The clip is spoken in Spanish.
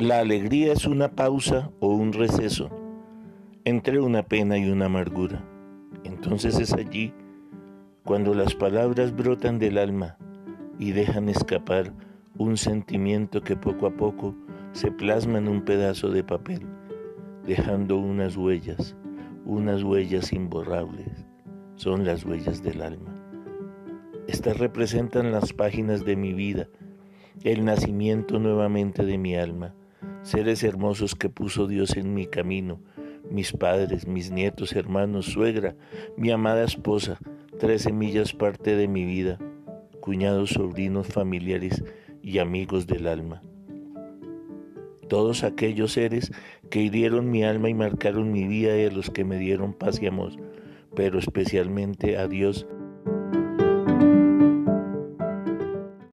La alegría es una pausa o un receso entre una pena y una amargura. Entonces es allí cuando las palabras brotan del alma y dejan escapar un sentimiento que poco a poco se plasma en un pedazo de papel, dejando unas huellas, unas huellas imborrables. Son las huellas del alma. Estas representan las páginas de mi vida, el nacimiento nuevamente de mi alma, seres hermosos que puso Dios en mi camino, mis padres, mis nietos, hermanos, suegra, mi amada esposa, tres semillas parte de mi vida, cuñados, sobrinos, familiares y amigos del alma. Todos aquellos seres que hirieron mi alma y marcaron mi vida y a los que me dieron paz y amor, pero especialmente a Dios